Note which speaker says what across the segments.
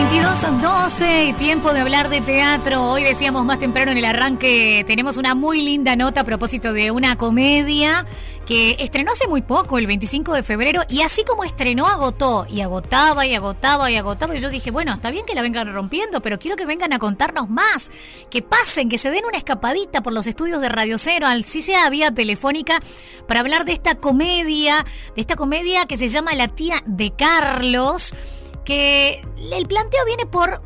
Speaker 1: 22 12, tiempo de hablar de teatro. Hoy decíamos más temprano en el arranque, tenemos una muy linda nota a propósito de una comedia que estrenó hace muy poco, el 25 de febrero, y así como estrenó, agotó, y agotaba, y agotaba, y agotaba, y yo dije, bueno, está bien que la vengan rompiendo, pero quiero que vengan a contarnos más, que pasen, que se den una escapadita por los estudios de Radio Cero, al sí sea vía telefónica, para hablar de esta comedia, de esta comedia que se llama La tía de Carlos, que el planteo viene por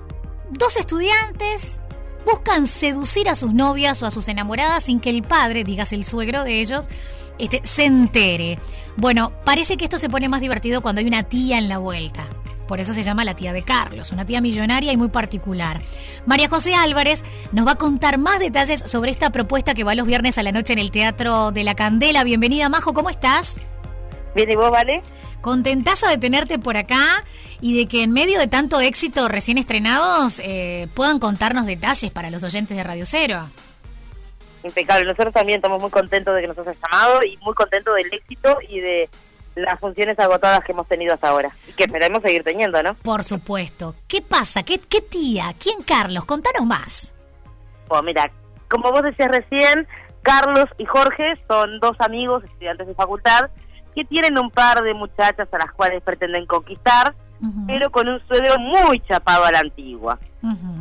Speaker 1: dos estudiantes buscan seducir a sus novias o a sus enamoradas sin que el padre, digas el suegro de ellos, este, se entere. Bueno, parece que esto se pone más divertido cuando hay una tía en la vuelta. Por eso se llama la tía de Carlos, una tía millonaria y muy particular. María José Álvarez nos va a contar más detalles sobre esta propuesta que va los viernes a la noche en el Teatro de la Candela. Bienvenida, Majo, ¿cómo estás?
Speaker 2: Bien, ¿y vos, Vale?
Speaker 1: Contentaza de tenerte por acá y de que en medio de tanto éxito recién estrenados eh, puedan contarnos detalles para los oyentes de Radio Cero.
Speaker 2: Impecable, nosotros también estamos muy contentos de que nos hayas llamado y muy contentos del éxito y de las funciones agotadas que hemos tenido hasta ahora y que esperemos seguir teniendo, ¿no?
Speaker 1: Por supuesto. ¿Qué pasa? ¿Qué, qué tía? ¿Quién Carlos? Contanos más.
Speaker 2: Pues mira, como vos decías recién, Carlos y Jorge son dos amigos, estudiantes de facultad, que tienen un par de muchachas a las cuales pretenden conquistar, pero con un suegro muy chapado a la antigua.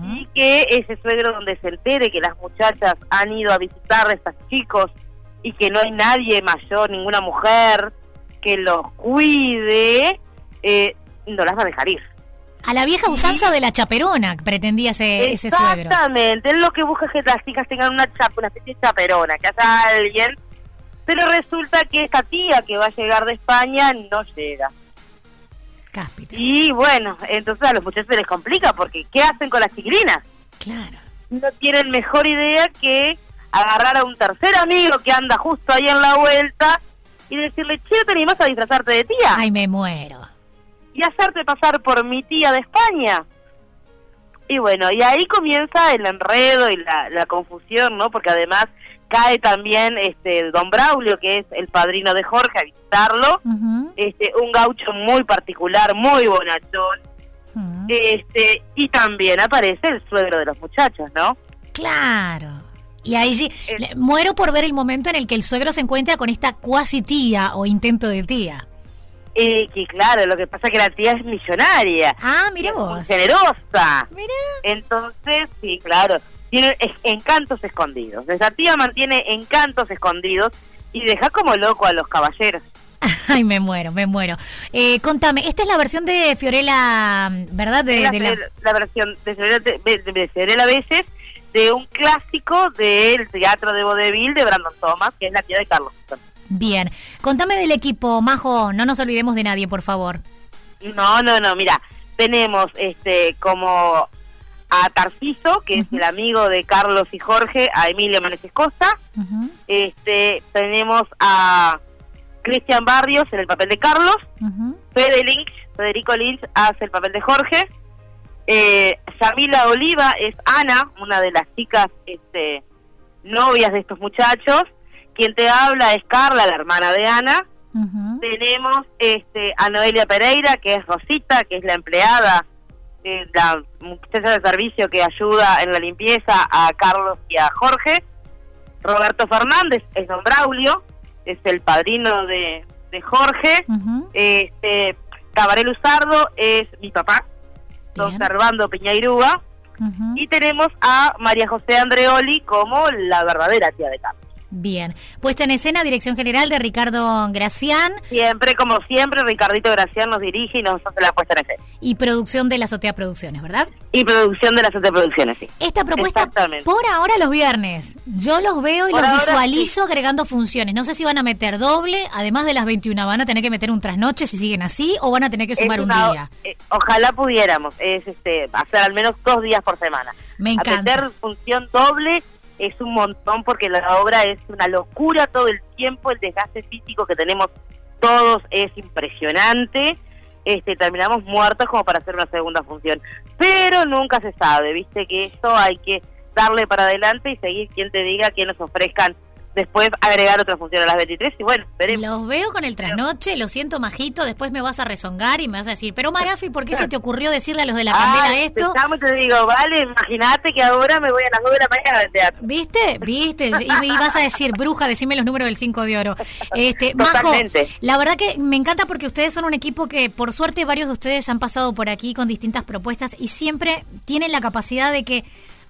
Speaker 2: Y que ese suegro donde se entere que las muchachas han ido a visitar a estos chicos y que no hay nadie mayor, ninguna mujer que los cuide, eh, no las va a dejar ir.
Speaker 1: A la vieja usanza de la chaperona pretendía ese, ese suegro.
Speaker 2: Exactamente, él lo que busca es que las chicas tengan una, chapa, una especie de chaperona, que haya alguien pero resulta que esta tía que va a llegar de España no llega.
Speaker 1: Cáspitas.
Speaker 2: Y bueno, entonces a los muchachos se les complica porque ¿qué hacen con las chiquilinas?
Speaker 1: Claro.
Speaker 2: No tienen mejor idea que agarrar a un tercer amigo que anda justo ahí en la vuelta y decirle, che, ¿te animás a disfrazarte de tía?
Speaker 1: Ay, me muero.
Speaker 2: Y hacerte pasar por mi tía de España. Y bueno, y ahí comienza el enredo y la, la confusión, ¿no? Porque además cae también este don Braulio, que es el padrino de Jorge, a visitarlo. este Un gaucho muy particular, muy bonachón. este Y también aparece el suegro de los muchachos, ¿no?
Speaker 1: Claro. Y ahí muero por ver el momento en el que el suegro se encuentra con esta cuasi tía o intento de tía.
Speaker 2: Y que claro, lo que pasa es que la tía es millonaria.
Speaker 1: Ah, mira vos.
Speaker 2: Generosa.
Speaker 1: Mira.
Speaker 2: Entonces, sí, claro tiene encantos escondidos. Esa tía mantiene encantos escondidos y deja como loco a los caballeros.
Speaker 1: Ay, me muero, me muero. Eh, contame, esta es la versión de Fiorella, ¿verdad? De,
Speaker 2: la, la... versión de Fiorella, de, Fiorella Veces de un clásico del teatro de vodevil de Brandon Thomas, que es la tía de Carlos.
Speaker 1: Bien, contame del equipo, Majo, no nos olvidemos de nadie, por favor.
Speaker 2: No, no, no, mira, tenemos este como a Tarciso, que es el amigo de Carlos y Jorge, a Emilia Maneses Costa. este, tenemos a Cristian Barrios en el papel de Carlos. Federico Lynch hace el papel de Jorge. Eh, Yamila Oliva es Ana, una de las chicas este, novias de estos muchachos. Quien te habla es Carla, la hermana de Ana. Tenemos este, a Noelia Pereira, que es Rosita, que es la empleada la muchacha de servicio que ayuda en la limpieza a Carlos y a Jorge. Roberto Fernández es don Braulio, es el padrino de, de Jorge. este Cabaré Luzardo es mi papá, don Servando Piñairúa. Y tenemos a María José Andreoli como la verdadera tía de Carlos.
Speaker 1: Bien. Puesta en escena, dirección general de Ricardo Gracián.
Speaker 2: Siempre, como siempre, Ricardito Gracián nos dirige y nos hace la puesta en escena.
Speaker 1: Y producción de la Azotea Producciones, ¿verdad?
Speaker 2: Y producción de la Azotea Producciones, sí.
Speaker 1: Esta propuesta por ahora los viernes. Yo los veo y los visualizo agregando funciones. No sé si van a meter doble, además de las 21, van a tener que meter un trasnoche si siguen así o van a tener que sumar un día.
Speaker 2: Eh, ojalá pudiéramos, es este, hacer al menos dos días por semana.
Speaker 1: Me encanta.
Speaker 2: A meter función doble es un montón porque la obra es una locura todo el tiempo, el desgaste físico que tenemos todos es impresionante. Este, terminamos muertos como para hacer una segunda función. Pero nunca se sabe, viste que esto hay que darle para adelante y seguir quien te diga que nos ofrezcan después agregar otra función a las 23 y bueno, veremos.
Speaker 1: Los veo con el trasnoche, lo siento majito, después me vas a rezongar y me vas a decir, pero Marafi, ¿por qué se te ocurrió decirle a los de la candela esto?
Speaker 2: Te, te digo, vale, imagínate que ahora me voy a las 2 de la mañana al teatro.
Speaker 1: ¿Viste? ¿Viste? Y, vas a decir, bruja, decime los números del 5 de oro. Este, Majo, la verdad que me encanta porque ustedes son un equipo que por suerte varios de ustedes han pasado por aquí con distintas propuestas y siempre tienen la capacidad de que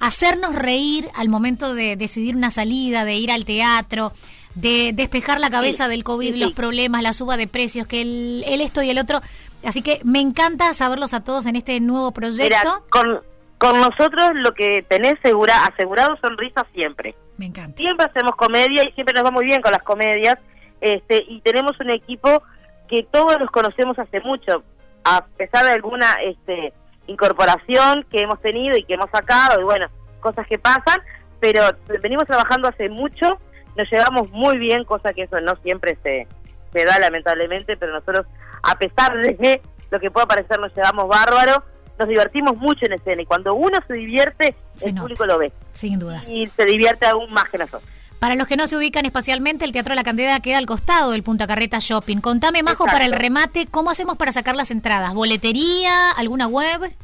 Speaker 1: hacernos reír al momento de decidir una salida, de ir al teatro, de despejar la cabeza del COVID, los problemas, la suba de precios, que el, esto y el otro. Así que me encanta saberlos a todos en este nuevo proyecto.
Speaker 2: con, con nosotros lo que tenés segura, asegurado son risas siempre.
Speaker 1: Me encanta.
Speaker 2: Siempre hacemos comedia y siempre nos va muy bien con las comedias. Este, y tenemos un equipo que todos los conocemos hace mucho, a pesar de alguna este, incorporación que hemos tenido y que hemos sacado, y bueno, cosas que pasan, pero venimos trabajando hace mucho, nos llevamos muy bien, cosa que eso no siempre se, se da lamentablemente, pero nosotros, a pesar de lo que pueda parecer, nos llevamos bárbaro, nos divertimos mucho en escena y cuando uno se divierte, el público lo ve.
Speaker 1: Sin dudas.
Speaker 2: Y se divierte aún más que nosotros.
Speaker 1: Para los que no se ubican espacialmente, el Teatro La Candela queda al costado del Punta Carreta Shopping. Contame, Majo, para el remate, ¿cómo hacemos para sacar las entradas? ¿Boletería? ¿Alguna web?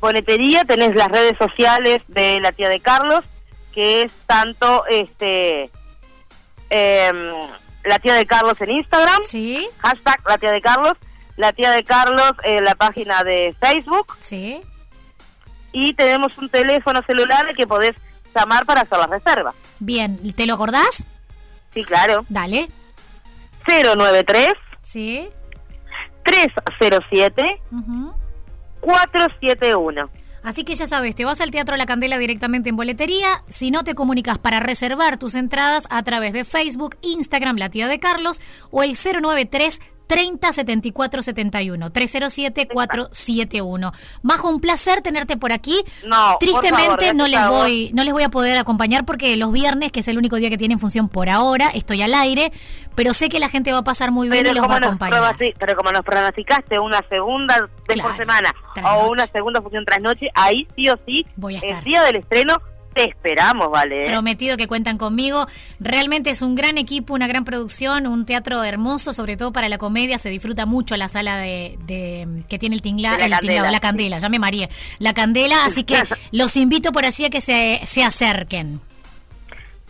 Speaker 2: Boletería, tenés las redes sociales de la tía de Carlos, que es tanto este em, la tía de Carlos en Instagram,
Speaker 1: sí.
Speaker 2: hashtag la tía de Carlos, la tía de Carlos en la página de Facebook.
Speaker 1: Sí.
Speaker 2: Y tenemos un teléfono celular que podés llamar para hacer la reserva.
Speaker 1: Bien, ¿te lo acordás?
Speaker 2: Sí, claro.
Speaker 1: Dale.
Speaker 2: 093.
Speaker 1: Sí.
Speaker 2: 307. 471.
Speaker 1: Así que ya sabes, te vas al Teatro La Candela directamente en boletería. Si no te comunicas para reservar tus entradas a través de Facebook, Instagram, La Tía de Carlos o el 093 30 74 71 307 471. Majo, un placer tenerte por aquí.
Speaker 2: No,
Speaker 1: Tristemente no les voy no les voy a poder acompañar porque los viernes, que es el único día que tienen función por ahora, estoy al aire, pero sé que la gente va a pasar muy bien y los va a acompañar.
Speaker 2: pero como nos pronosticaste una segunda vez por semana o una segunda función tras noche, ahí sí o sí,
Speaker 1: voy a estar.
Speaker 2: el día del estreno te esperamos, vale.
Speaker 1: Prometido que cuentan conmigo. Realmente es un gran equipo, una gran producción, un teatro hermoso, sobre todo para la comedia. Se disfruta mucho la sala de, que tiene el tingla,
Speaker 2: la, candela,
Speaker 1: la candela, ya me mareé. La candela, así que los invito por allí a que se, se acerquen.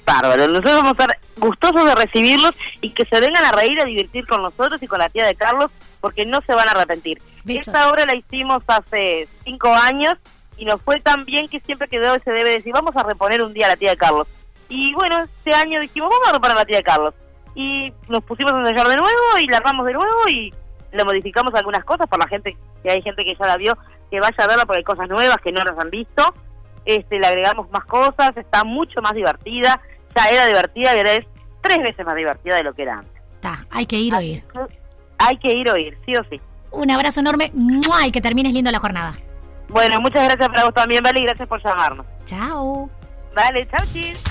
Speaker 2: Bárbaro, nosotros vamos a estar gustosos de recibirlos y que se vengan a reír, a divertir con nosotros y con la tía de Carlos, porque no se van a arrepentir. Esta obra la hicimos hace cinco años y nos fue tan bien que siempre quedó ese debe decir, vamos a reponer un día a la tía de Carlos. Y bueno, este año dijimos, vamos a reponer a la tía de Carlos. Y nos pusimos a ensayar de nuevo y la armamos de nuevo y le modificamos algunas cosas por la gente, que hay gente que ya la vio, que vaya a verla porque hay cosas nuevas que no nos han visto. Este, le agregamos más cosas, está mucho más divertida, ya era divertida y ahora es tres veces más divertida de lo que era antes.
Speaker 1: Está, hay que ir o ir.
Speaker 2: Hay que ir o ir, sí o sí.
Speaker 1: Un abrazo enorme y que termines lindo la jornada.
Speaker 2: Bueno, muchas gracias para vos también, Vale, y gracias por llamarnos.
Speaker 1: Chao.
Speaker 2: Vale, chao, chis.